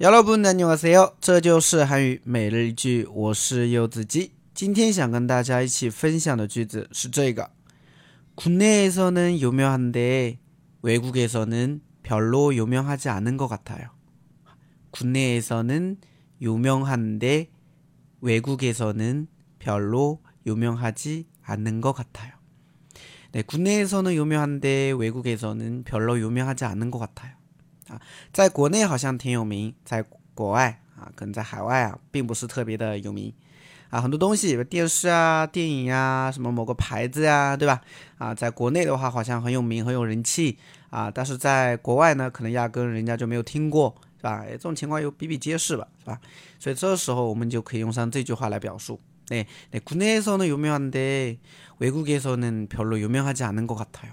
여러분 안녕하세요. 这就是韩语每日一句我是柚子鸡今天想跟大家一起分享的句子是这个 국내에서는 유명한데 외국에서는 별로 유명하지 않은 것 같아요. 국내에서는 유명한데 외국에서는 별로 유명하지 않은 것 같아요. 네, 국내에서는 유명한데 외국에서는 별로 유명하지 않은 것 같아요. 啊，在国内好像挺有名，在国外啊，可能在海外啊，并不是特别的有名啊。很多东西，电视啊、电影啊，什么某个牌子呀，对吧？啊，在国内的话好像很有名，很有人气啊，但是在国外呢，可能压根人家就没有听过，是吧？哎，这种情况又比比皆是吧，是吧？所以这时候我们就可以用上这句话来表述。네네국내에서는유명한데외국에서는별로유명하지않은것같아요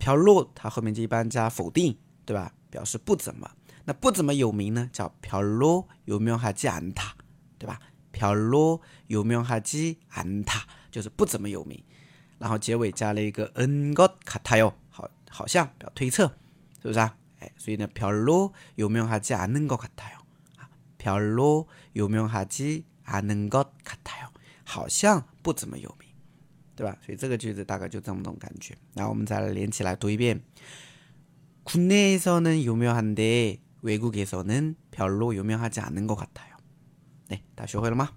飘落，它后面就一般加否定，对吧？表示不怎么。那不怎么有名呢？叫飘落有没有哈基安塔，对吧？飘落有没有哈基安塔，就是不怎么有名。然后结尾加了一个恩个卡塔哟，好，好像表推测，是不是啊？哎，所以呢，飘落有没有哈基安能个卡塔哟？啊，飘落有没有哈基安能个卡塔哟？好像不怎么有名。 对吧？所以这个句子大概就这么种感觉。然后我们再来连起来读一遍。국내에서는유명한데외국에서는별로유명하지않은것같아 요。 哎，大家学会了吗？